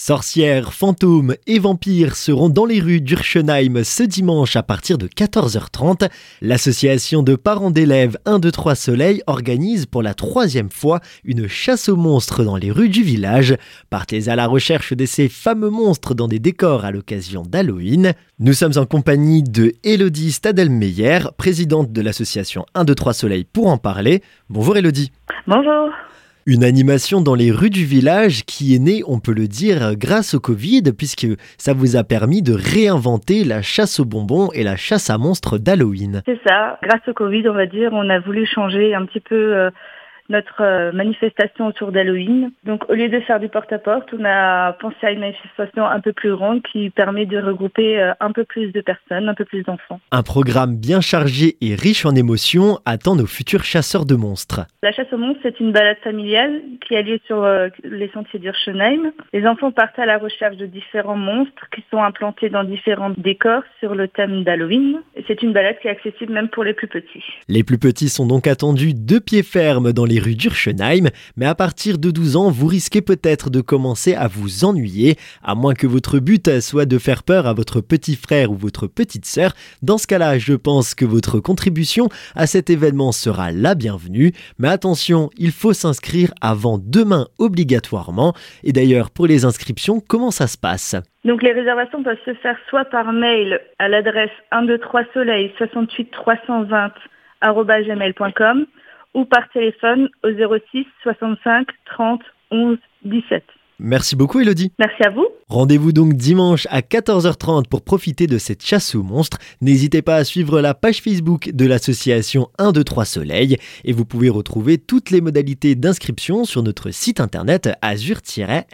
Sorcières, fantômes et vampires seront dans les rues d'Urchenheim ce dimanche à partir de 14h30. L'association de parents d'élèves 1, 2, 3 Soleil organise pour la troisième fois une chasse aux monstres dans les rues du village. Partez à la recherche de ces fameux monstres dans des décors à l'occasion d'Halloween. Nous sommes en compagnie de Elodie Stadelmeyer, présidente de l'association 1, 2, 3 Soleil pour en parler. Bonjour Elodie. Bonjour. Une animation dans les rues du village qui est née, on peut le dire, grâce au Covid, puisque ça vous a permis de réinventer la chasse aux bonbons et la chasse à monstres d'Halloween. C'est ça. Grâce au Covid, on va dire, on a voulu changer un petit peu euh, notre euh, manifestation autour d'Halloween. Donc au lieu de faire du porte-à-porte, on a pensé à une manifestation un peu plus grande qui permet de regrouper euh, un peu plus de personnes, un peu plus d'enfants. Un programme bien chargé et riche en émotions attend nos futurs chasseurs de monstres. La chasse aux monstres, c'est une balade familiale qui a lieu sur euh, les sentiers d'Urschenheim. Les enfants partent à la recherche de différents monstres qui sont implantés dans différents décors sur le thème d'Halloween. C'est une balade qui est accessible même pour les plus petits. Les plus petits sont donc attendus de pied ferme dans les rue d'Urschenheim, mais à partir de 12 ans, vous risquez peut-être de commencer à vous ennuyer, à moins que votre but soit de faire peur à votre petit frère ou votre petite sœur. Dans ce cas-là, je pense que votre contribution à cet événement sera la bienvenue, mais attention, il faut s'inscrire avant demain obligatoirement. Et d'ailleurs, pour les inscriptions, comment ça se passe donc les réservations peuvent se faire soit par mail à l'adresse 123 soleil 68 320 gmail.com ou par téléphone au 06 65 30 11 17. Merci beaucoup Elodie. Merci à vous. Rendez-vous donc dimanche à 14h30 pour profiter de cette chasse aux monstres. N'hésitez pas à suivre la page Facebook de l'association 1, 2, 3 Soleil et vous pouvez retrouver toutes les modalités d'inscription sur notre site internet azur-fm.com.